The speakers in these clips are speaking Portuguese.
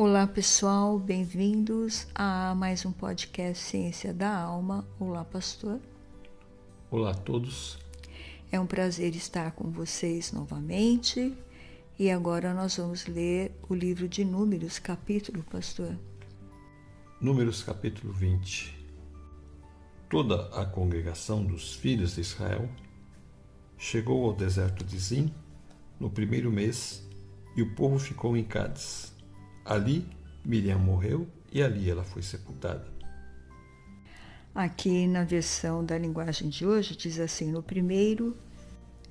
Olá pessoal, bem-vindos a mais um podcast Ciência da Alma. Olá, pastor. Olá a todos. É um prazer estar com vocês novamente. E agora nós vamos ler o livro de Números, capítulo, pastor. Números, capítulo 20. Toda a congregação dos filhos de Israel chegou ao deserto de Zim no primeiro mês e o povo ficou em Cádiz. Ali Miriam morreu e ali ela foi sepultada. Aqui na versão da linguagem de hoje diz assim: no primeiro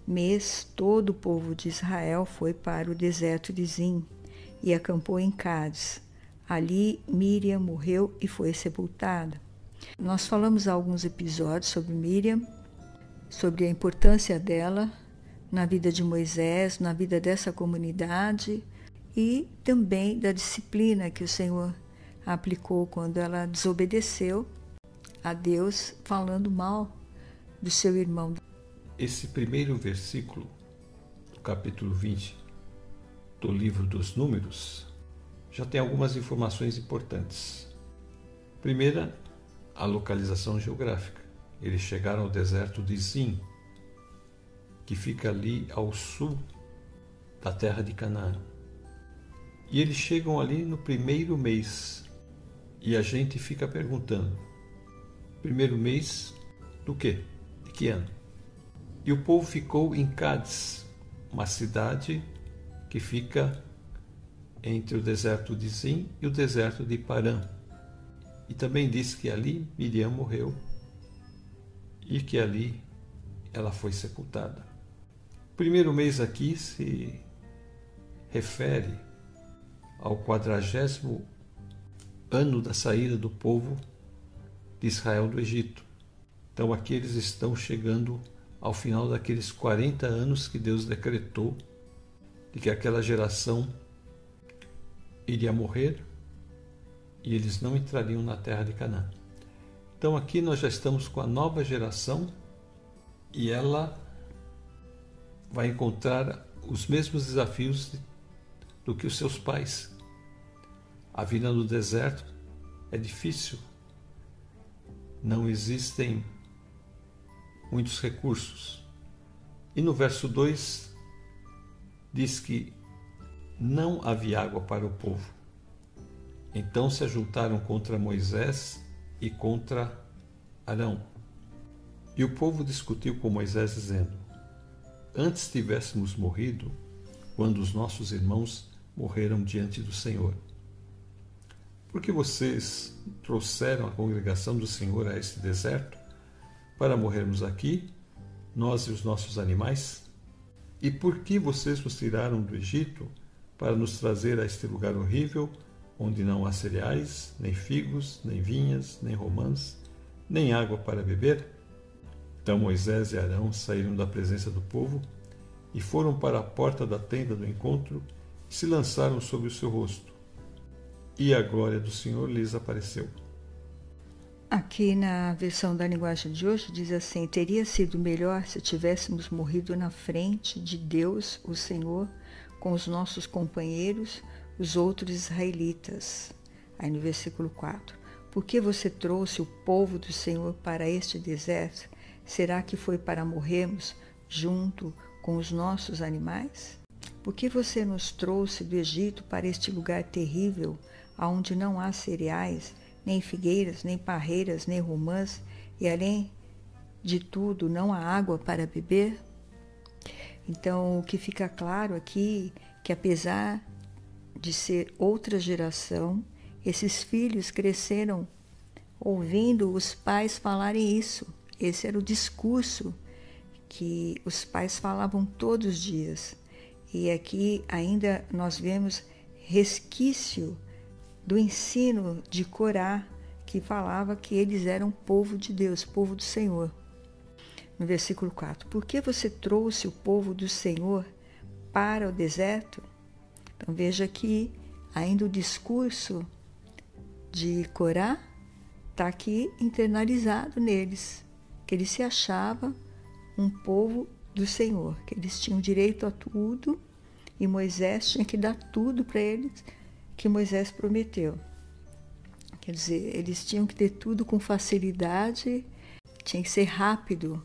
mês todo o povo de Israel foi para o deserto de Zim e acampou em Cádiz. Ali Miriam morreu e foi sepultada. Nós falamos alguns episódios sobre Miriam, sobre a importância dela na vida de Moisés, na vida dessa comunidade e também da disciplina que o Senhor aplicou quando ela desobedeceu a Deus, falando mal do seu irmão. Esse primeiro versículo do capítulo 20 do livro dos Números já tem algumas informações importantes. Primeira, a localização geográfica. Eles chegaram ao deserto de Zim, que fica ali ao sul da terra de Canaã. E eles chegam ali no primeiro mês. E a gente fica perguntando: primeiro mês do quê? De que ano? E o povo ficou em Cádiz, uma cidade que fica entre o deserto de Zim e o deserto de Parã. E também diz que ali Miriam morreu e que ali ela foi sepultada. O primeiro mês aqui se refere ao quadragésimo ano da saída do povo de Israel do Egito. Então aqui eles estão chegando ao final daqueles 40 anos que Deus decretou de que aquela geração iria morrer e eles não entrariam na terra de Canaã. Então aqui nós já estamos com a nova geração e ela vai encontrar os mesmos desafios do que os seus pais. A vida no deserto é difícil, não existem muitos recursos. E no verso 2 diz que não havia água para o povo. Então se ajuntaram contra Moisés e contra Arão. E o povo discutiu com Moisés, dizendo: antes tivéssemos morrido quando os nossos irmãos morreram diante do Senhor. Porque vocês trouxeram a congregação do Senhor a este deserto para morrermos aqui, nós e os nossos animais? E por que vocês nos tiraram do Egito para nos trazer a este lugar horrível, onde não há cereais, nem figos, nem vinhas, nem romãs, nem água para beber? Então Moisés e Arão saíram da presença do povo e foram para a porta da tenda do encontro se lançaram sobre o seu rosto. E a glória do Senhor lhes apareceu. Aqui na versão da linguagem de hoje diz assim: Teria sido melhor se tivéssemos morrido na frente de Deus, o Senhor, com os nossos companheiros, os outros israelitas. Aí no versículo 4: Por que você trouxe o povo do Senhor para este deserto? Será que foi para morrermos junto com os nossos animais? Por que você nos trouxe do Egito para este lugar terrível, onde não há cereais, nem figueiras, nem parreiras, nem romãs, e além de tudo, não há água para beber? Então, o que fica claro aqui que apesar de ser outra geração, esses filhos cresceram ouvindo os pais falarem isso. Esse era o discurso que os pais falavam todos os dias. E aqui ainda nós vemos resquício do ensino de Corá, que falava que eles eram povo de Deus, povo do Senhor. No versículo 4: Por que você trouxe o povo do Senhor para o deserto? Então veja que ainda o discurso de Corá está aqui internalizado neles que eles se achavam um povo do Senhor, que eles tinham direito a tudo e Moisés tinha que dar tudo para eles, que Moisés prometeu. Quer dizer, eles tinham que ter tudo com facilidade, tinha que ser rápido,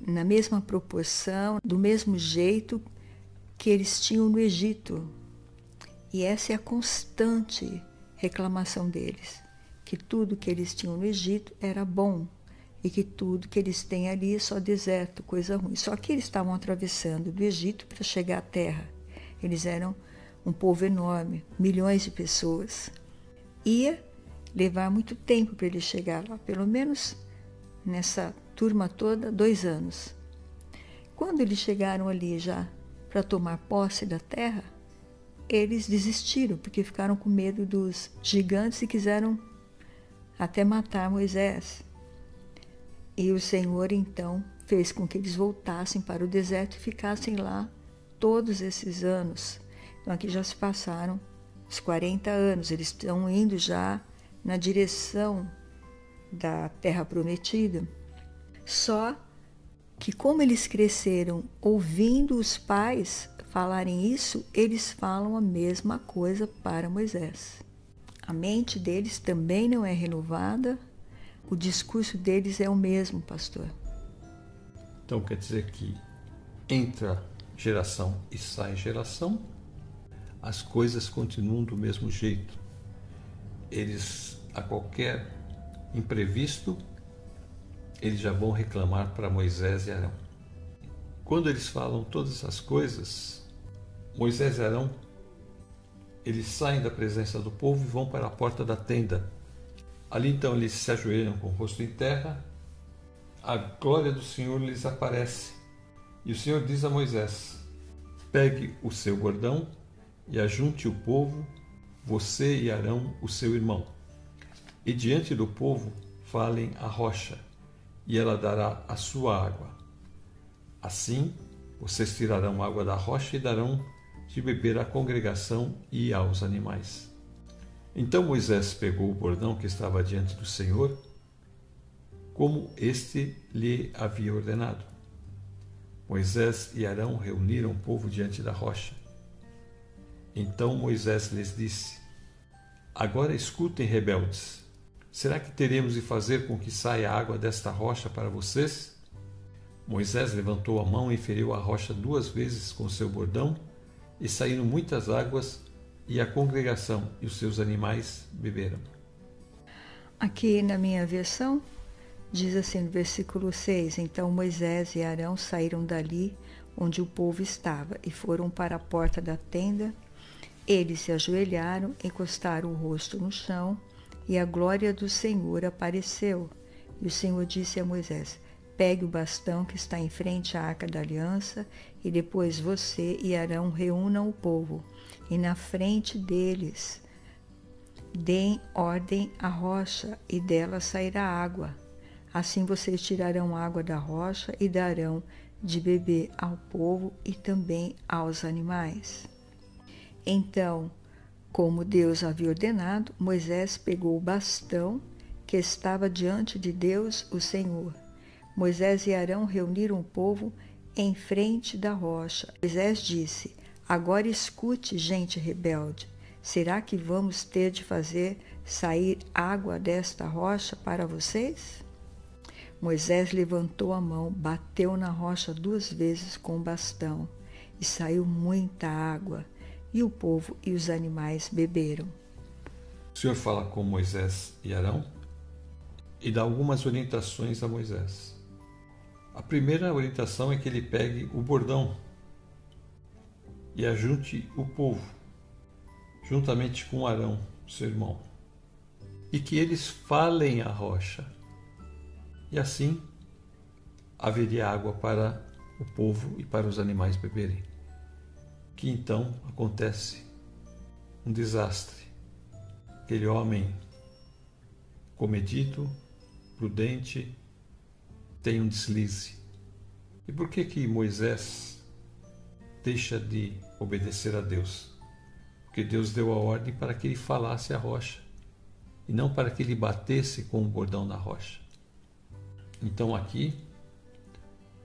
na mesma proporção, do mesmo jeito que eles tinham no Egito. E essa é a constante reclamação deles, que tudo que eles tinham no Egito era bom e que tudo que eles têm ali é só deserto, coisa ruim. Só que eles estavam atravessando do Egito para chegar à terra. Eles eram um povo enorme, milhões de pessoas. Ia levar muito tempo para eles chegar lá, pelo menos nessa turma toda, dois anos. Quando eles chegaram ali já para tomar posse da terra, eles desistiram, porque ficaram com medo dos gigantes e quiseram até matar Moisés. E o Senhor então fez com que eles voltassem para o deserto e ficassem lá todos esses anos. Então aqui já se passaram os 40 anos, eles estão indo já na direção da terra prometida. Só que como eles cresceram ouvindo os pais falarem isso, eles falam a mesma coisa para Moisés. A mente deles também não é renovada, o discurso deles é o mesmo, pastor. Então quer dizer que entra geração e sai geração, as coisas continuam do mesmo jeito. Eles, a qualquer imprevisto, eles já vão reclamar para Moisés e Arão. Quando eles falam todas essas coisas, Moisés e Arão, eles saem da presença do povo e vão para a porta da tenda. Ali então eles se ajoelham com o rosto em terra, a glória do Senhor lhes aparece. E o Senhor diz a Moisés: Pegue o seu bordão e ajunte o povo, você e Arão, o seu irmão. E diante do povo falem a rocha, e ela dará a sua água. Assim, vocês tirarão água da rocha e darão de beber à congregação e aos animais. Então Moisés pegou o bordão que estava diante do Senhor, como este lhe havia ordenado. Moisés e Arão reuniram o povo diante da rocha. Então Moisés lhes disse: Agora escutem, rebeldes. Será que teremos de fazer com que saia água desta rocha para vocês? Moisés levantou a mão e feriu a rocha duas vezes com seu bordão e saíram muitas águas, e a congregação e os seus animais beberam. Aqui na minha versão, diz assim no versículo 6: Então Moisés e Arão saíram dali onde o povo estava e foram para a porta da tenda. Eles se ajoelharam, encostaram o rosto no chão, e a glória do Senhor apareceu. E o Senhor disse a Moisés: Pegue o bastão que está em frente à arca da aliança, e depois você e Arão reúnam o povo, e na frente deles deem ordem à rocha, e dela sairá água. Assim vocês tirarão água da rocha e darão de beber ao povo e também aos animais. Então, como Deus havia ordenado, Moisés pegou o bastão que estava diante de Deus, o Senhor Moisés e Arão reuniram o povo em frente da rocha. Moisés disse: Agora escute, gente rebelde. Será que vamos ter de fazer sair água desta rocha para vocês? Moisés levantou a mão, bateu na rocha duas vezes com o bastão e saiu muita água, e o povo e os animais beberam. O Senhor fala com Moisés e Arão e dá algumas orientações a Moisés. A primeira orientação é que ele pegue o bordão e ajunte o povo, juntamente com Arão, seu irmão, e que eles falem a rocha. E assim haveria água para o povo e para os animais beberem. Que então acontece um desastre. Aquele homem comedido, prudente, tem um deslize. E por que que Moisés deixa de obedecer a Deus? Porque Deus deu a ordem para que ele falasse a rocha e não para que ele batesse com o bordão na rocha. Então aqui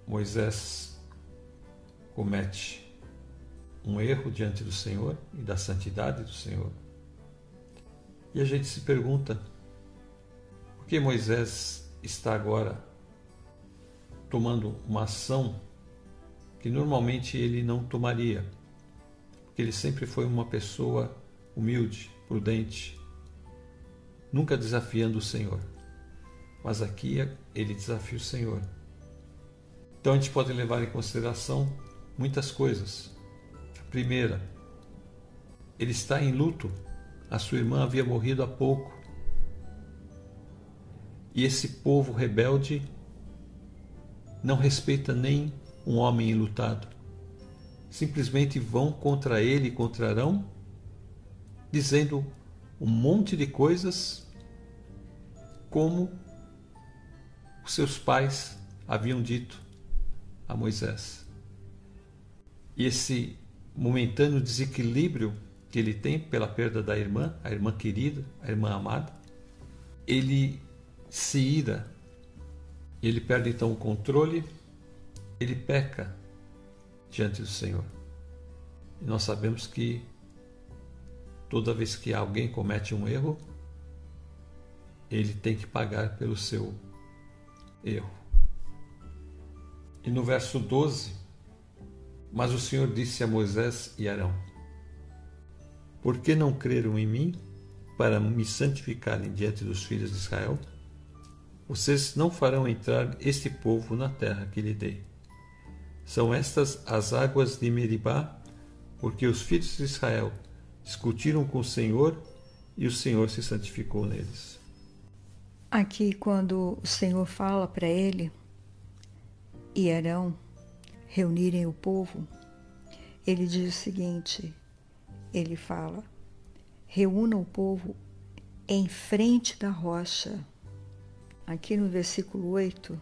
Moisés comete um erro diante do Senhor e da santidade do Senhor. E a gente se pergunta: por que Moisés está agora tomando uma ação que normalmente ele não tomaria? Ele sempre foi uma pessoa humilde, prudente, nunca desafiando o Senhor. Mas aqui ele desafia o Senhor. Então a gente pode levar em consideração muitas coisas. A primeira, ele está em luto. A sua irmã havia morrido há pouco. E esse povo rebelde não respeita nem um homem enlutado. Simplesmente vão contra ele e contra Arão, dizendo um monte de coisas como os seus pais haviam dito a Moisés. E esse momentâneo desequilíbrio que ele tem pela perda da irmã, a irmã querida, a irmã amada, ele se ira, ele perde então o controle, ele peca diante do Senhor. E nós sabemos que toda vez que alguém comete um erro, ele tem que pagar pelo seu erro. E no verso 12, mas o Senhor disse a Moisés e Arão: Por que não creram em mim para me santificarem diante dos filhos de Israel? Vocês não farão entrar este povo na terra que lhe dei. São estas as águas de Meribá, porque os filhos de Israel discutiram com o Senhor e o Senhor se santificou neles. Aqui, quando o Senhor fala para ele e Arão reunirem o povo, ele diz o seguinte: ele fala, reúna o povo em frente da rocha. Aqui no versículo 8,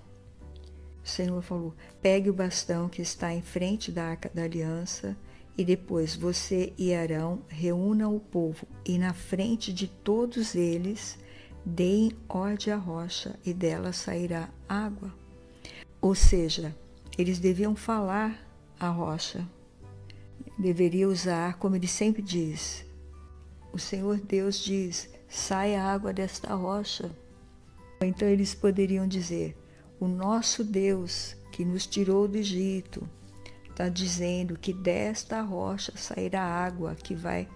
o Senhor falou: pegue o bastão que está em frente da arca da aliança, e depois você e Arão reúnam o povo, e na frente de todos eles deem ordem à rocha e dela sairá água. Ou seja, eles deviam falar à rocha, deveria usar, como ele sempre diz, o Senhor Deus diz: sai a água desta rocha. Então eles poderiam dizer: o nosso Deus que nos tirou do Egito está dizendo que desta rocha sairá água que vai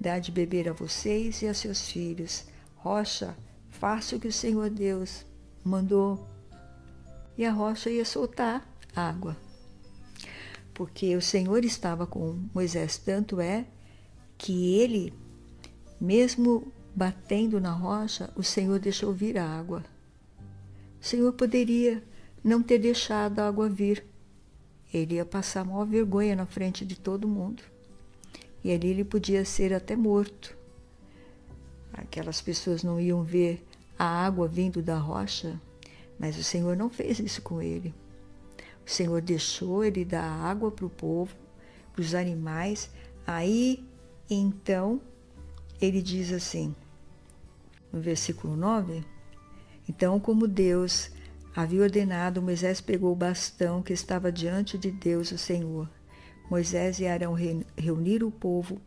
dar de beber a vocês e a seus filhos rocha, faça o que o Senhor Deus mandou. E a rocha ia soltar água. Porque o Senhor estava com Moisés, tanto é que ele, mesmo batendo na rocha, o Senhor deixou vir a água. O Senhor poderia não ter deixado a água vir. Ele ia passar maior vergonha na frente de todo mundo. E ali ele podia ser até morto. Aquelas pessoas não iam ver a água vindo da rocha, mas o Senhor não fez isso com ele. O Senhor deixou ele dar água para o povo, para os animais. Aí, então, ele diz assim, no versículo 9: Então, como Deus havia ordenado, Moisés pegou o bastão que estava diante de Deus, o Senhor. Moisés e Arão reuniram o povo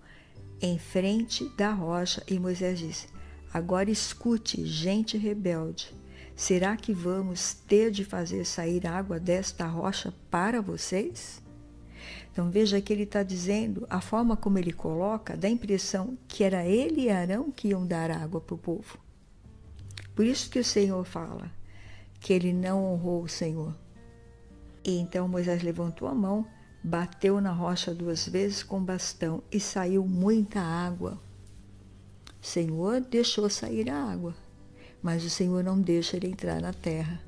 em frente da rocha e Moisés disse: Agora escute, gente rebelde. Será que vamos ter de fazer sair água desta rocha para vocês? Então veja que ele está dizendo, a forma como ele coloca, dá a impressão que era ele e Arão que iam dar água para o povo. Por isso que o Senhor fala que ele não honrou o Senhor. E então Moisés levantou a mão bateu na rocha duas vezes com bastão e saiu muita água. O Senhor deixou sair a água, mas o Senhor não deixa ele entrar na terra.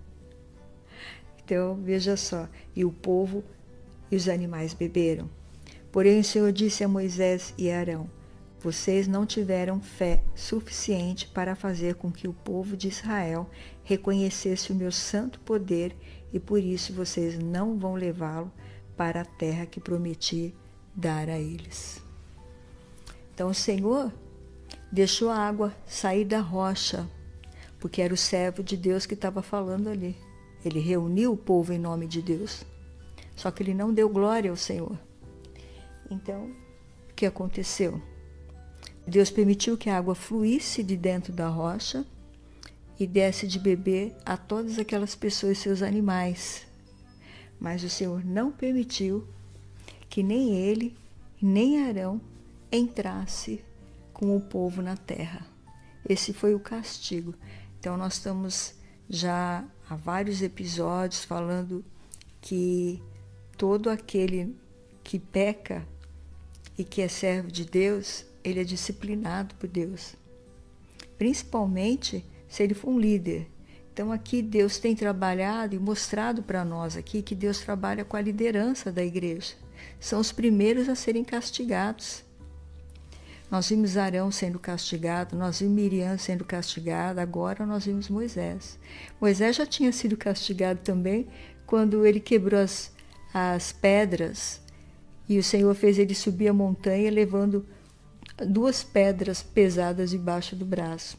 Então, veja só, e o povo e os animais beberam. Porém, o Senhor disse a Moisés e a Arão: Vocês não tiveram fé suficiente para fazer com que o povo de Israel reconhecesse o meu santo poder e por isso vocês não vão levá-lo para a terra que prometi dar a eles. Então o Senhor deixou a água sair da rocha, porque era o servo de Deus que estava falando ali. Ele reuniu o povo em nome de Deus. Só que ele não deu glória ao Senhor. Então, o que aconteceu? Deus permitiu que a água fluísse de dentro da rocha e desse de beber a todas aquelas pessoas e seus animais. Mas o Senhor não permitiu que nem ele, nem Arão entrasse com o povo na terra. Esse foi o castigo. Então nós estamos já há vários episódios falando que todo aquele que peca e que é servo de Deus, ele é disciplinado por Deus. Principalmente se ele for um líder. Então aqui Deus tem trabalhado e mostrado para nós aqui que Deus trabalha com a liderança da igreja. São os primeiros a serem castigados. Nós vimos Arão sendo castigado, nós vimos Miriam sendo castigada, agora nós vimos Moisés. Moisés já tinha sido castigado também quando ele quebrou as, as pedras e o Senhor fez ele subir a montanha levando duas pedras pesadas debaixo do braço.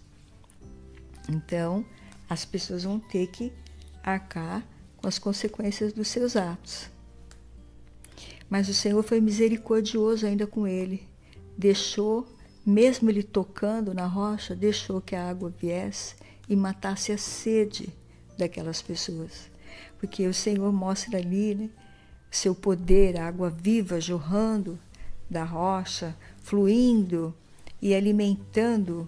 Então, as pessoas vão ter que arcar com as consequências dos seus atos. Mas o Senhor foi misericordioso ainda com ele. Deixou, mesmo ele tocando na rocha, deixou que a água viesse e matasse a sede daquelas pessoas. Porque o Senhor mostra ali né, seu poder, a água viva jorrando da rocha, fluindo e alimentando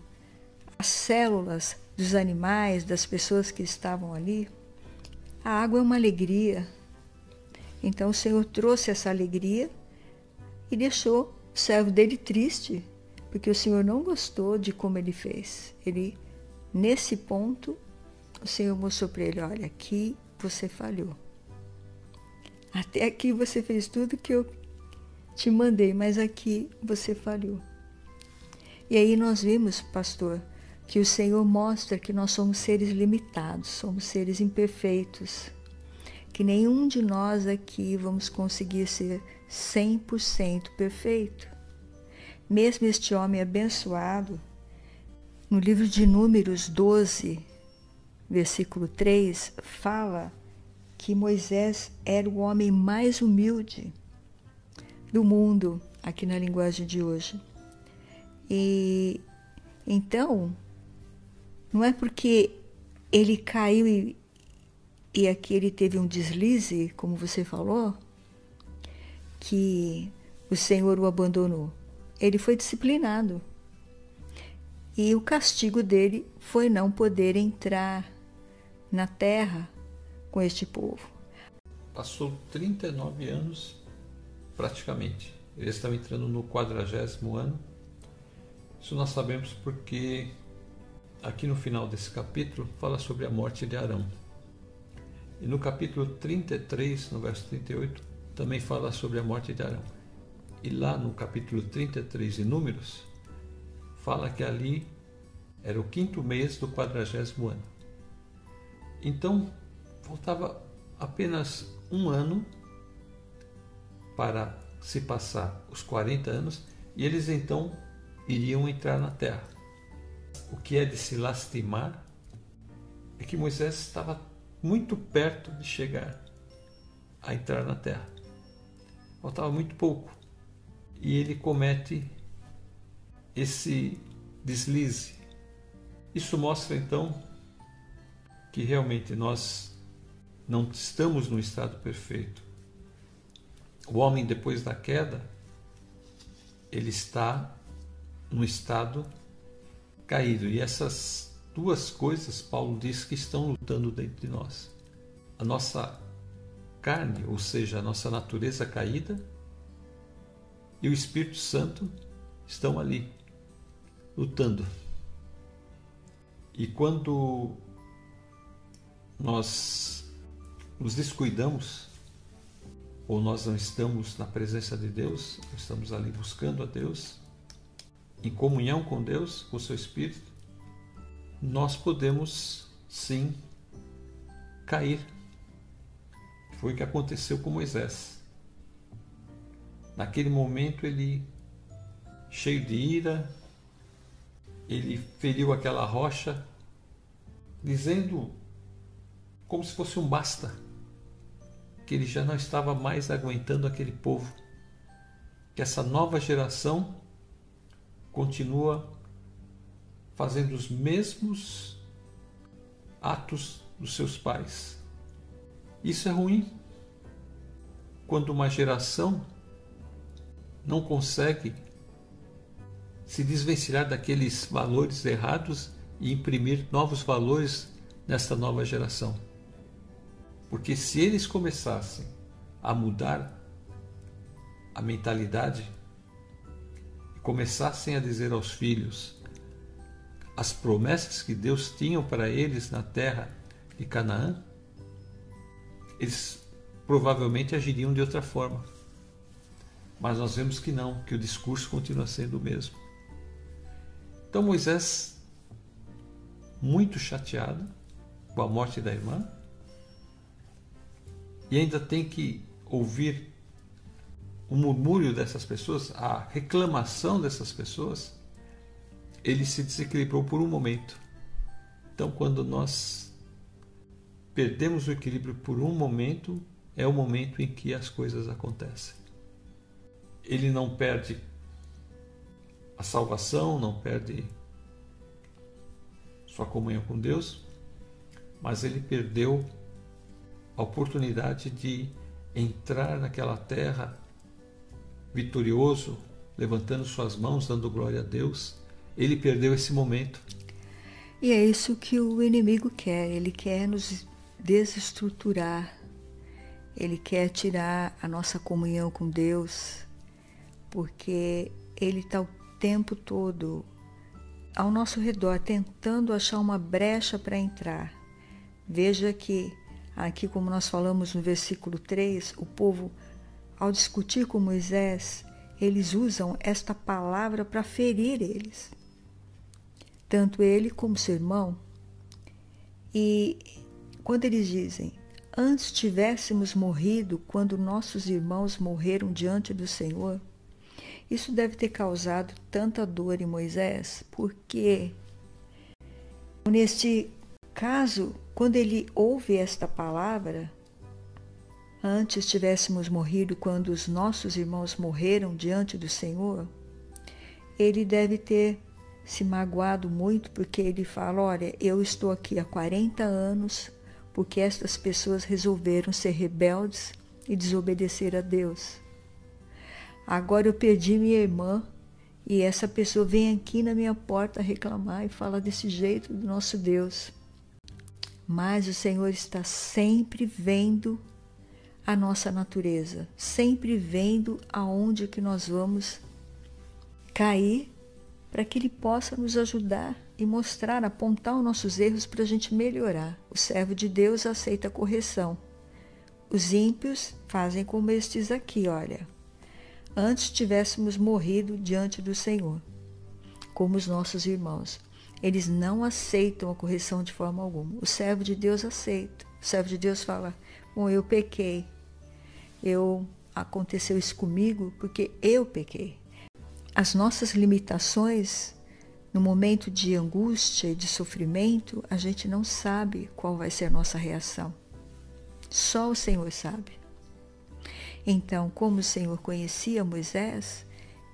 as células dos animais, das pessoas que estavam ali. A água é uma alegria. Então o Senhor trouxe essa alegria e deixou o servo dele triste, porque o Senhor não gostou de como ele fez. Ele, nesse ponto, o Senhor mostrou para ele: olha, aqui você falhou. Até aqui você fez tudo que eu te mandei, mas aqui você falhou. E aí nós vimos, pastor, que o Senhor mostra que nós somos seres limitados, somos seres imperfeitos, que nenhum de nós aqui vamos conseguir ser 100% perfeito. Mesmo este homem abençoado, no livro de Números 12, versículo 3, fala que Moisés era o homem mais humilde do mundo, aqui na linguagem de hoje. E então, não é porque ele caiu e, e aqui ele teve um deslize, como você falou, que o Senhor o abandonou. Ele foi disciplinado. E o castigo dele foi não poder entrar na terra com este povo. Passou 39 anos praticamente. Eles estão entrando no quadragésimo ano. Isso nós sabemos porque aqui no final desse capítulo fala sobre a morte de Arão. E no capítulo 33, no verso 38, também fala sobre a morte de Arão. E lá no capítulo 33 de Números, fala que ali era o quinto mês do quadragésimo ano. Então, faltava apenas um ano para se passar os 40 anos e eles então iriam entrar na terra. O que é de se lastimar é que Moisés estava muito perto de chegar a entrar na terra. Faltava muito pouco. E ele comete esse deslize. Isso mostra então que realmente nós não estamos no estado perfeito o homem, depois da queda, ele está no estado caído. E essas duas coisas, Paulo diz que estão lutando dentro de nós. A nossa carne, ou seja, a nossa natureza caída, e o Espírito Santo estão ali, lutando. E quando nós nos descuidamos, ou nós não estamos na presença de Deus, estamos ali buscando a Deus, em comunhão com Deus, com o seu Espírito, nós podemos sim cair. Foi o que aconteceu com Moisés. Naquele momento ele, cheio de ira, ele feriu aquela rocha, dizendo como se fosse um basta que ele já não estava mais aguentando aquele povo. que essa nova geração continua fazendo os mesmos atos dos seus pais. Isso é ruim. Quando uma geração não consegue se desvencilhar daqueles valores errados e imprimir novos valores nesta nova geração. Porque se eles começassem a mudar a mentalidade começassem a dizer aos filhos as promessas que Deus tinha para eles na terra de Canaã, eles provavelmente agiriam de outra forma. Mas nós vemos que não, que o discurso continua sendo o mesmo. Então Moisés, muito chateado com a morte da irmã, e ainda tem que ouvir o murmúrio dessas pessoas, a reclamação dessas pessoas, ele se desequilibrou por um momento. Então, quando nós perdemos o equilíbrio por um momento, é o momento em que as coisas acontecem. Ele não perde a salvação, não perde sua comunhão com Deus, mas ele perdeu a oportunidade de entrar naquela terra vitorioso, levantando suas mãos, dando glória a Deus. Ele perdeu esse momento. E é isso que o inimigo quer, ele quer nos desestruturar, ele quer tirar a nossa comunhão com Deus, porque ele está o tempo todo ao nosso redor tentando achar uma brecha para entrar. Veja que aqui, como nós falamos no versículo 3, o povo, ao discutir com Moisés, eles usam esta palavra para ferir eles, tanto ele como seu irmão. E quando eles dizem, antes tivéssemos morrido quando nossos irmãos morreram diante do Senhor, isso deve ter causado tanta dor em Moisés, porque neste caso, quando ele ouve esta palavra, antes tivéssemos morrido quando os nossos irmãos morreram diante do Senhor, ele deve ter se magoado muito porque ele fala: Olha, eu estou aqui há 40 anos porque estas pessoas resolveram ser rebeldes e desobedecer a Deus. Agora eu perdi minha irmã e essa pessoa vem aqui na minha porta reclamar e fala desse jeito do nosso Deus. Mas o Senhor está sempre vendo a nossa natureza, sempre vendo aonde que nós vamos cair para que Ele possa nos ajudar e mostrar, apontar os nossos erros para a gente melhorar. O servo de Deus aceita a correção. Os ímpios fazem como estes aqui, olha. Antes tivéssemos morrido diante do Senhor, como os nossos irmãos. Eles não aceitam a correção de forma alguma. O servo de Deus aceita. O servo de Deus fala: Bom, eu pequei. Eu aconteceu isso comigo porque eu pequei as nossas limitações, no momento de angústia e de sofrimento, a gente não sabe qual vai ser a nossa reação. Só o Senhor sabe. Então, como o Senhor conhecia Moisés,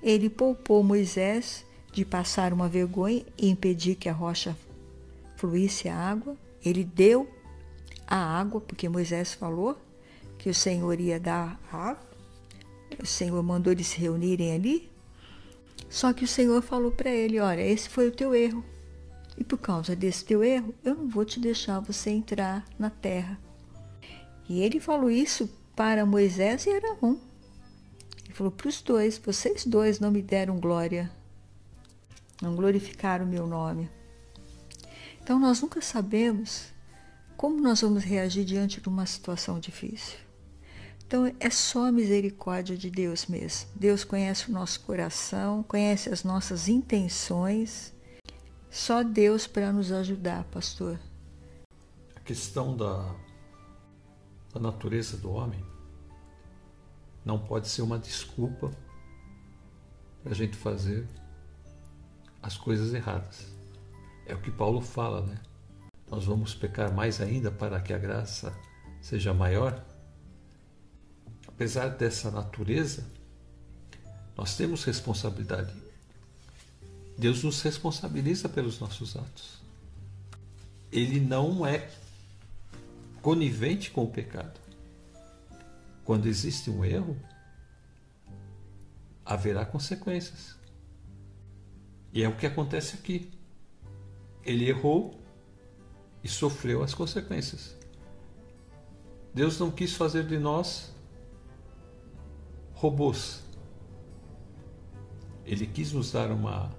ele poupou Moisés de passar uma vergonha e impedir que a rocha fluísse a água. Ele deu a água, porque Moisés falou que o Senhor ia dar a água. O Senhor mandou eles se reunirem ali só que o Senhor falou para ele: Olha, esse foi o teu erro. E por causa desse teu erro, eu não vou te deixar você entrar na terra. E ele falou isso para Moisés e Arão. Ele falou para os dois: Vocês dois não me deram glória, não glorificaram o meu nome. Então nós nunca sabemos como nós vamos reagir diante de uma situação difícil. Então é só a misericórdia de Deus mesmo. Deus conhece o nosso coração, conhece as nossas intenções. Só Deus para nos ajudar, pastor. A questão da, da natureza do homem não pode ser uma desculpa para a gente fazer as coisas erradas. É o que Paulo fala, né? Nós vamos pecar mais ainda para que a graça seja maior apesar dessa natureza, Nós temos responsabilidade. Deus nos responsabiliza pelos nossos atos. Ele não é conivente com o pecado. Quando existe um erro, haverá consequências. E é o que acontece aqui. Ele errou e sofreu as consequências. Deus não quis fazer de nós robôs. Ele quis nos dar uma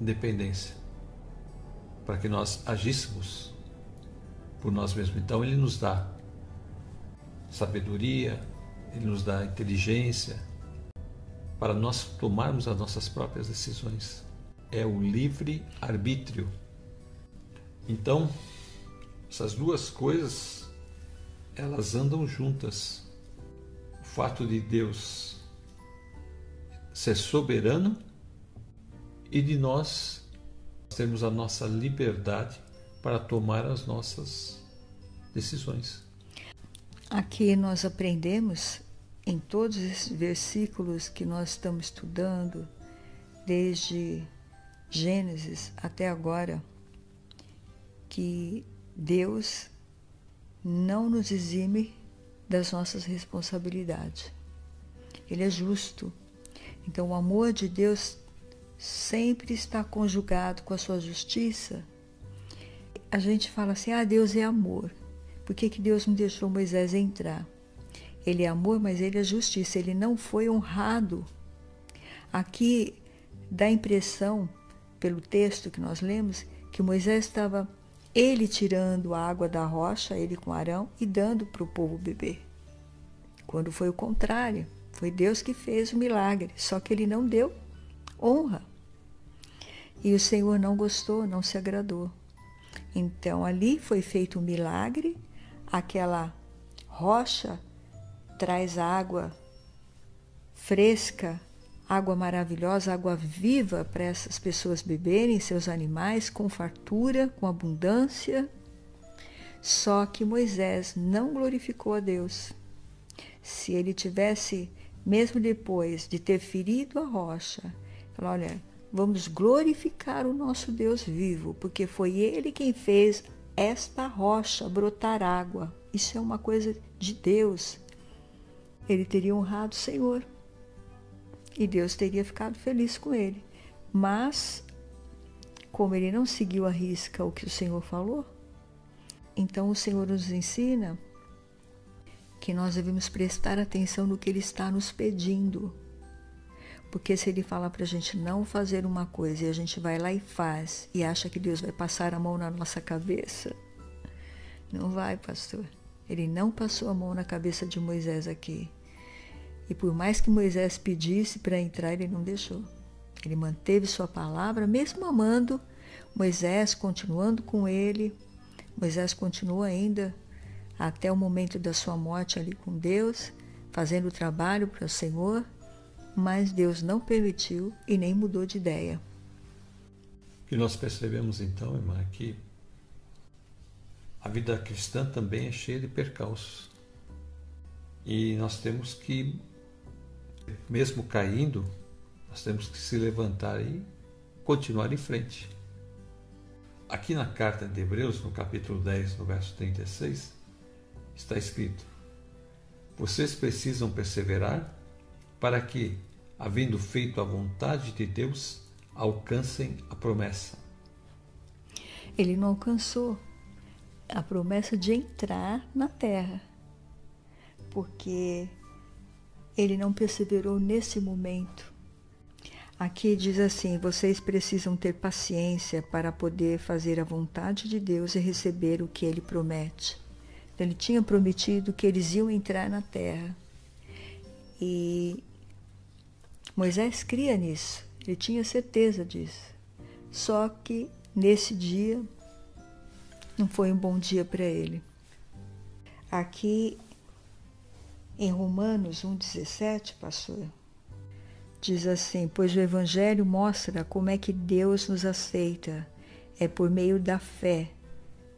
independência para que nós agíssemos por nós mesmos. Então, Ele nos dá sabedoria, Ele nos dá inteligência para nós tomarmos as nossas próprias decisões. É o livre arbítrio. Então, essas duas coisas elas andam juntas. O fato de Deus ser soberano e de nós termos a nossa liberdade para tomar as nossas decisões. Aqui nós aprendemos em todos esses versículos que nós estamos estudando, desde Gênesis até agora, que Deus não nos exime das nossas responsabilidades. Ele é justo. Então, o amor de Deus sempre está conjugado com a sua justiça. A gente fala assim: ah, Deus é amor. Por que, que Deus não deixou Moisés entrar? Ele é amor, mas ele é justiça. Ele não foi honrado. Aqui dá a impressão, pelo texto que nós lemos, que Moisés estava ele tirando a água da rocha, ele com Arão, e dando para o povo beber. Quando foi o contrário, foi Deus que fez o milagre, só que ele não deu honra. E o Senhor não gostou, não se agradou. Então ali foi feito um milagre, aquela rocha traz água fresca, água maravilhosa, água viva para essas pessoas beberem, seus animais, com fartura, com abundância. Só que Moisés não glorificou a Deus. Se ele tivesse, mesmo depois de ter ferido a rocha, falou: olha, vamos glorificar o nosso Deus vivo, porque foi ele quem fez esta rocha brotar água. Isso é uma coisa de Deus ele teria honrado o Senhor. E Deus teria ficado feliz com ele. Mas, como ele não seguiu a risca o que o Senhor falou, então o Senhor nos ensina que nós devemos prestar atenção no que ele está nos pedindo. Porque se ele falar para a gente não fazer uma coisa e a gente vai lá e faz e acha que Deus vai passar a mão na nossa cabeça, não vai, pastor. Ele não passou a mão na cabeça de Moisés aqui. E por mais que Moisés pedisse para entrar, ele não deixou. Ele manteve sua palavra, mesmo amando Moisés, continuando com ele. Moisés continua ainda até o momento da sua morte ali com Deus, fazendo o trabalho para o Senhor, mas Deus não permitiu e nem mudou de ideia. Que nós percebemos então, irmã, é que a vida cristã também é cheia de percalços. E nós temos que mesmo caindo, nós temos que se levantar e continuar em frente. Aqui na carta de Hebreus, no capítulo 10, no verso 36, está escrito: Vocês precisam perseverar para que, havendo feito a vontade de Deus, alcancem a promessa. Ele não alcançou a promessa de entrar na terra, porque ele não perseverou nesse momento. Aqui diz assim: vocês precisam ter paciência para poder fazer a vontade de Deus e receber o que ele promete. Então, ele tinha prometido que eles iam entrar na terra. E Moisés cria nisso, ele tinha certeza disso. Só que nesse dia não foi um bom dia para ele. Aqui em Romanos 1,17, pastor, diz assim: Pois o Evangelho mostra como é que Deus nos aceita. É por meio da fé,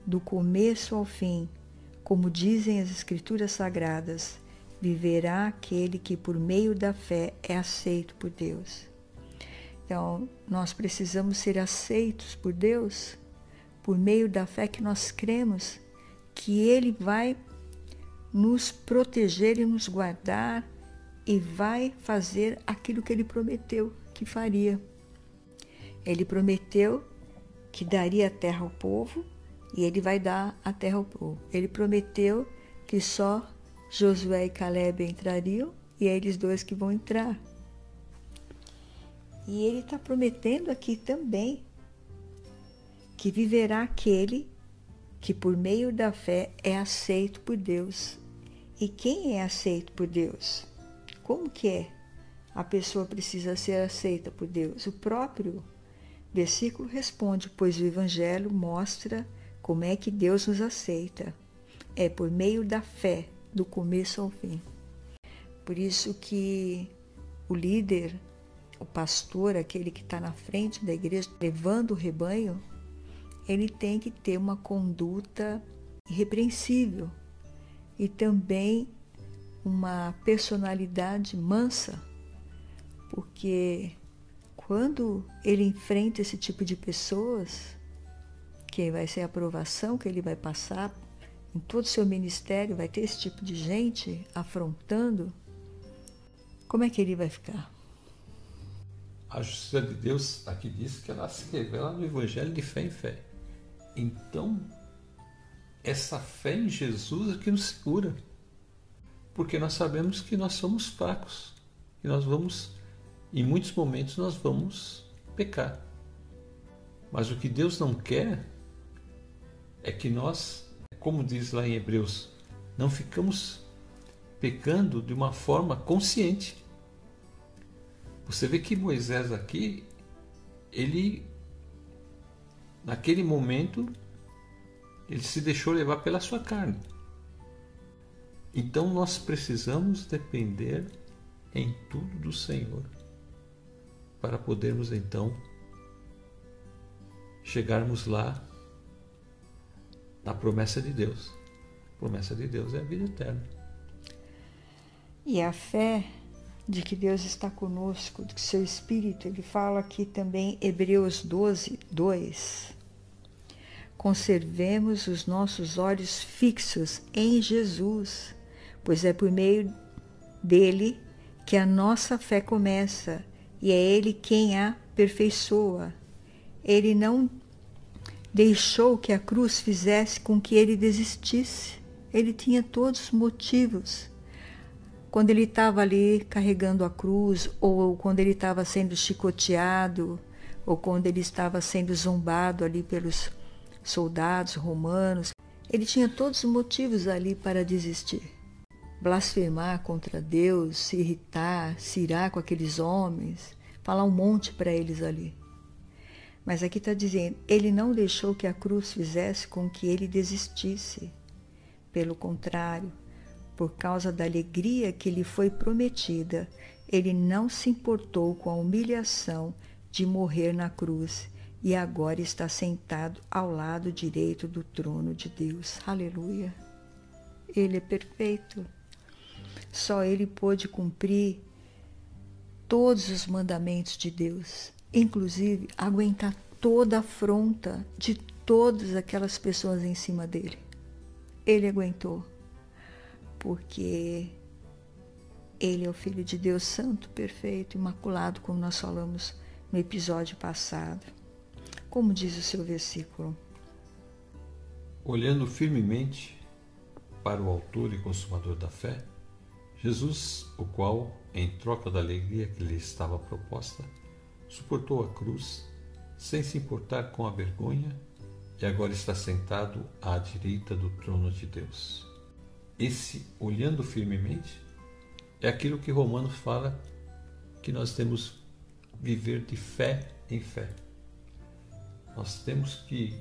do começo ao fim, como dizem as Escrituras Sagradas: viverá aquele que por meio da fé é aceito por Deus. Então, nós precisamos ser aceitos por Deus por meio da fé que nós cremos que Ele vai nos proteger e nos guardar e vai fazer aquilo que Ele prometeu que faria. Ele prometeu que daria a terra ao povo e Ele vai dar a terra ao povo. Ele prometeu que só Josué e Caleb entrariam e é eles dois que vão entrar. E ele está prometendo aqui também que viverá aquele que por meio da fé é aceito por Deus. E quem é aceito por Deus? Como que é? A pessoa precisa ser aceita por Deus. O próprio versículo responde, pois o evangelho mostra como é que Deus nos aceita. É por meio da fé, do começo ao fim. Por isso que o líder, o pastor, aquele que está na frente da igreja, levando o rebanho, ele tem que ter uma conduta irrepreensível e também uma personalidade mansa, porque quando ele enfrenta esse tipo de pessoas, que vai ser a aprovação que ele vai passar em todo o seu ministério, vai ter esse tipo de gente afrontando, como é que ele vai ficar? A justiça de Deus aqui diz que ela se revela no Evangelho de fé em fé. Então, essa fé em Jesus é que nos segura. Porque nós sabemos que nós somos fracos. E nós vamos, em muitos momentos, nós vamos pecar. Mas o que Deus não quer é que nós, como diz lá em Hebreus, não ficamos pecando de uma forma consciente. Você vê que Moisés aqui, ele naquele momento, ele se deixou levar pela sua carne. Então nós precisamos depender em tudo do Senhor para podermos então chegarmos lá na promessa de Deus. A promessa de Deus é a vida eterna. E a fé de que Deus está conosco, de que seu Espírito, ele fala aqui também, Hebreus 12, 2. Conservemos os nossos olhos fixos em Jesus, pois é por meio dele que a nossa fé começa e é ele quem a aperfeiçoa. Ele não deixou que a cruz fizesse com que ele desistisse. Ele tinha todos os motivos quando ele estava ali carregando a cruz, ou quando ele estava sendo chicoteado, ou quando ele estava sendo zombado ali pelos soldados romanos, ele tinha todos os motivos ali para desistir. Blasfemar contra Deus, se irritar, se irar com aqueles homens, falar um monte para eles ali. Mas aqui está dizendo, ele não deixou que a cruz fizesse com que ele desistisse. Pelo contrário, por causa da alegria que lhe foi prometida, ele não se importou com a humilhação de morrer na cruz e agora está sentado ao lado direito do trono de Deus. Aleluia! Ele é perfeito. Só ele pôde cumprir todos os mandamentos de Deus, inclusive aguentar toda a afronta de todas aquelas pessoas em cima dele. Ele aguentou porque ele é o Filho de Deus Santo, perfeito, imaculado, como nós falamos no episódio passado. Como diz o seu versículo? Olhando firmemente para o Autor e Consumador da fé, Jesus, o qual, em troca da alegria que lhe estava proposta, suportou a cruz, sem se importar com a vergonha, e agora está sentado à direita do trono de Deus esse olhando firmemente é aquilo que Romanos fala que nós temos viver de fé em fé. Nós temos que,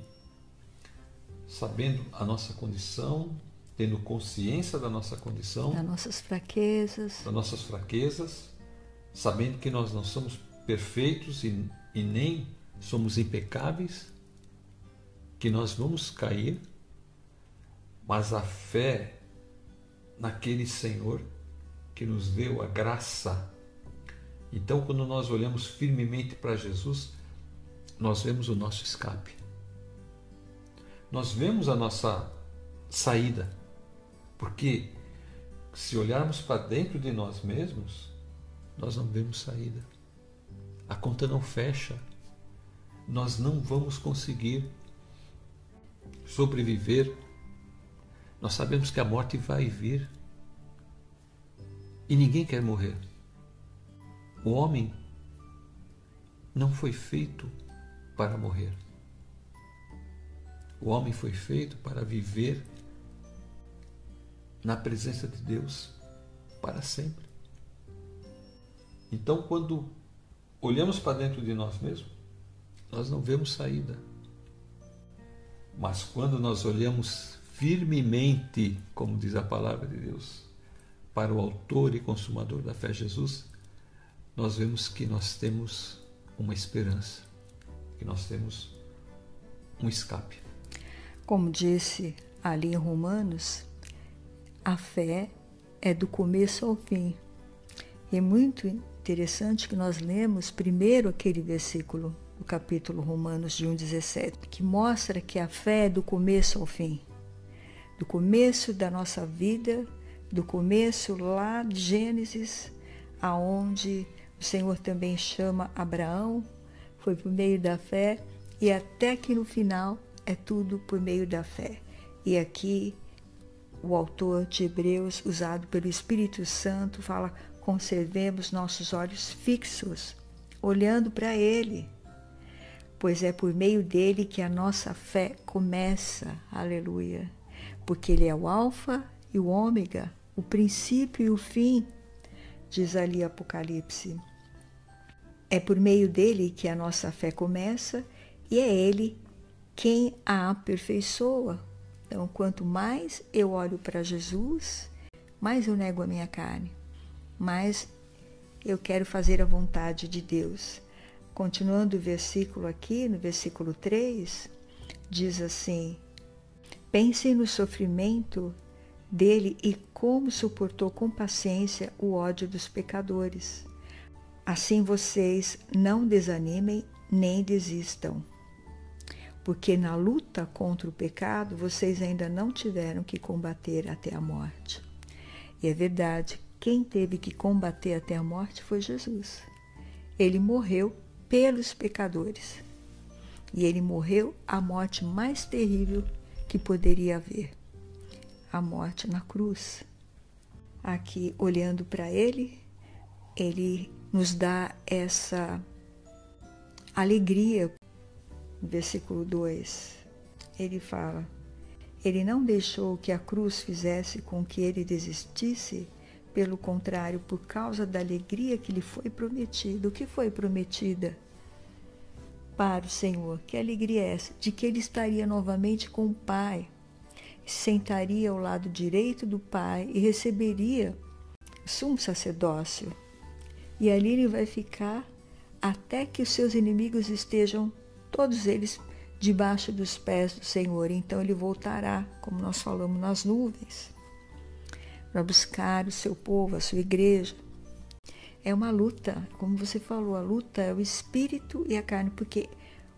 sabendo a nossa condição, tendo consciência da nossa condição, das nossas fraquezas, das nossas fraquezas, sabendo que nós não somos perfeitos e, e nem somos impecáveis, que nós vamos cair, mas a fé naquele Senhor que nos deu a graça. Então, quando nós olhamos firmemente para Jesus, nós vemos o nosso escape. Nós vemos a nossa saída. Porque se olharmos para dentro de nós mesmos, nós não vemos saída. A conta não fecha. Nós não vamos conseguir sobreviver. Nós sabemos que a morte vai vir. E ninguém quer morrer. O homem não foi feito para morrer. O homem foi feito para viver na presença de Deus para sempre. Então, quando olhamos para dentro de nós mesmos, nós não vemos saída. Mas quando nós olhamos firmemente, como diz a palavra de Deus, para o Autor e Consumador da fé, Jesus, nós vemos que nós temos uma esperança, que nós temos um escape. Como disse ali em Romanos, a fé é do começo ao fim. E é muito interessante que nós lemos primeiro aquele versículo do capítulo Romanos de 1,17, que mostra que a fé é do começo ao fim. Do começo da nossa vida, do começo lá de Gênesis, aonde o Senhor também chama Abraão, foi por meio da fé, e até que no final é tudo por meio da fé. E aqui o autor de Hebreus, usado pelo Espírito Santo, fala: conservemos nossos olhos fixos, olhando para Ele, pois é por meio dele que a nossa fé começa. Aleluia. Porque Ele é o Alfa e o Ômega, o princípio e o fim, diz ali Apocalipse. É por meio dele que a nossa fé começa e é Ele quem a aperfeiçoa. Então, quanto mais eu olho para Jesus, mais eu nego a minha carne, mais eu quero fazer a vontade de Deus. Continuando o versículo aqui, no versículo 3, diz assim: Pensem no sofrimento dele e como suportou com paciência o ódio dos pecadores. Assim vocês não desanimem nem desistam porque na luta contra o pecado vocês ainda não tiveram que combater até a morte. E é verdade, quem teve que combater até a morte foi Jesus. Ele morreu pelos pecadores. E ele morreu a morte mais terrível que poderia haver a morte na cruz. Aqui, olhando para ele, ele nos dá essa alegria versículo 2, ele fala: Ele não deixou que a cruz fizesse com que ele desistisse, pelo contrário, por causa da alegria que lhe foi prometida. O que foi prometida para o Senhor? Que alegria é essa? De que ele estaria novamente com o Pai, sentaria ao lado direito do Pai e receberia sumo sacerdócio. E ali ele vai ficar até que os seus inimigos estejam todos eles debaixo dos pés do Senhor. Então ele voltará, como nós falamos, nas nuvens, para buscar o seu povo, a sua igreja. É uma luta, como você falou, a luta é o espírito e a carne, porque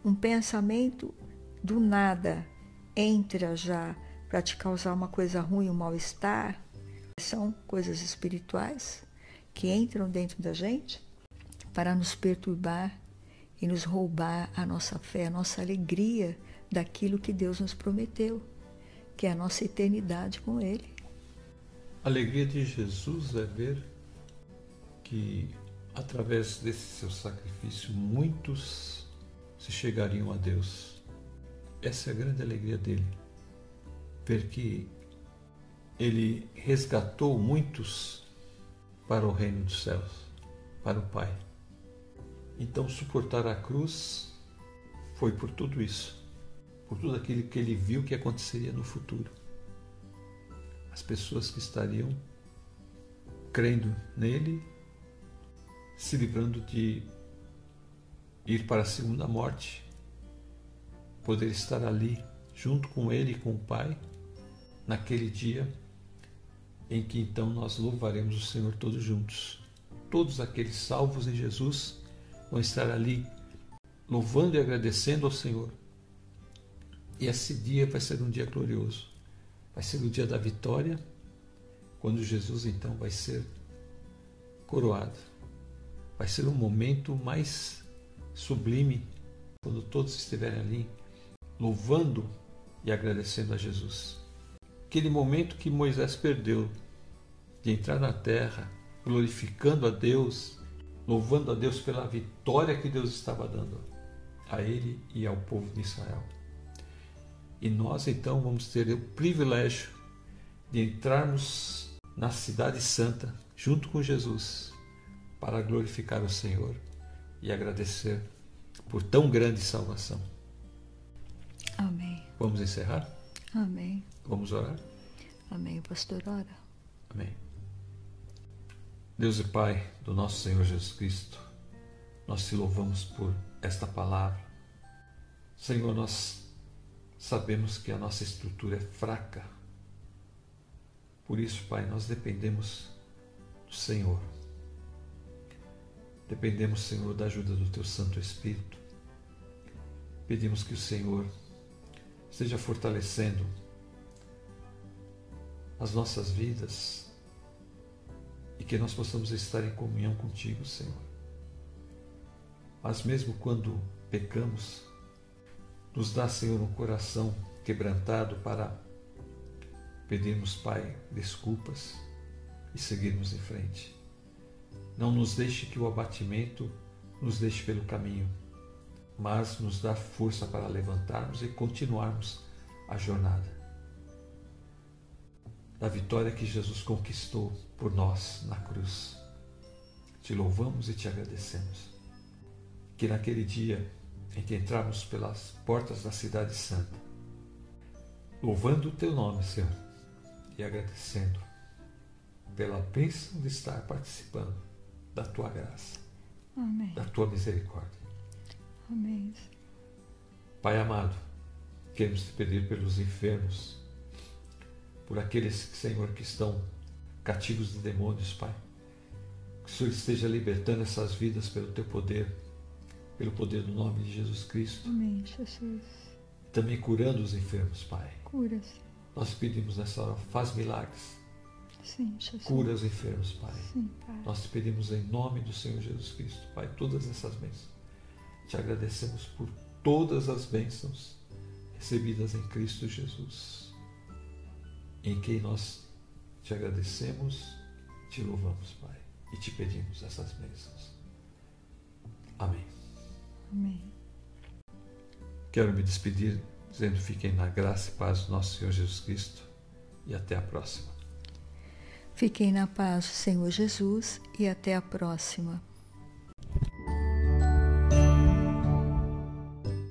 um pensamento do nada entra já para te causar uma coisa ruim, um mal-estar, são coisas espirituais que entram dentro da gente para nos perturbar e nos roubar a nossa fé, a nossa alegria daquilo que Deus nos prometeu, que é a nossa eternidade com Ele. A alegria de Jesus é ver que, através desse seu sacrifício, muitos se chegariam a Deus. Essa é a grande alegria dele. Ver que ele resgatou muitos para o reino dos céus, para o Pai. Então, suportar a cruz foi por tudo isso, por tudo aquilo que ele viu que aconteceria no futuro. As pessoas que estariam crendo nele, se livrando de ir para a segunda morte, poder estar ali junto com ele e com o Pai naquele dia em que então nós louvaremos o Senhor todos juntos. Todos aqueles salvos em Jesus vão estar ali louvando e agradecendo ao Senhor. E esse dia vai ser um dia glorioso. Vai ser o dia da vitória, quando Jesus então vai ser coroado. Vai ser um momento mais sublime quando todos estiverem ali louvando e agradecendo a Jesus. Aquele momento que Moisés perdeu de entrar na terra, glorificando a Deus, louvando a Deus pela vitória que Deus estava dando a ele e ao povo de Israel. E nós então vamos ter o privilégio de entrarmos na Cidade Santa junto com Jesus para glorificar o Senhor e agradecer por tão grande salvação. Amém. Vamos encerrar? Amém. Vamos orar? Amém. Pastor, ora. Amém. Deus e Pai do nosso Senhor Jesus Cristo, nós te louvamos por esta palavra. Senhor, nós sabemos que a nossa estrutura é fraca. Por isso, Pai, nós dependemos do Senhor. Dependemos, Senhor, da ajuda do Teu Santo Espírito. Pedimos que o Senhor esteja fortalecendo as nossas vidas e que nós possamos estar em comunhão contigo, Senhor. Mas mesmo quando pecamos, nos dá, Senhor, um coração quebrantado para pedirmos, Pai, desculpas e seguirmos em frente. Não nos deixe que o abatimento nos deixe pelo caminho, mas nos dá força para levantarmos e continuarmos a jornada. Da vitória que Jesus conquistou por nós na cruz. Te louvamos e te agradecemos que naquele dia em que entrarmos pelas portas da Cidade Santa, louvando o teu nome, Senhor, e agradecendo pela bênção de estar participando da tua graça, Amém. da tua misericórdia. Amém. Pai amado, queremos te pedir pelos enfermos, por aqueles, Senhor, que estão cativos de demônios, Pai. Que o Senhor esteja libertando essas vidas pelo teu poder pelo poder do nome de Jesus Cristo. Amém, Jesus. Também curando os enfermos, Pai. Cura-se. Nós pedimos nessa hora, faz milagres. Sim, Jesus. Cura os enfermos, Pai. Sim, Pai. Nós te pedimos em nome do Senhor Jesus Cristo, Pai, todas essas bênçãos. Te agradecemos por todas as bênçãos recebidas em Cristo Jesus, em quem nós te agradecemos, te louvamos, Pai, e te pedimos essas bênçãos. Amém. Amém. Quero me despedir dizendo fiquem na graça e paz do nosso Senhor Jesus Cristo e até a próxima. Fiquem na paz do Senhor Jesus e até a próxima.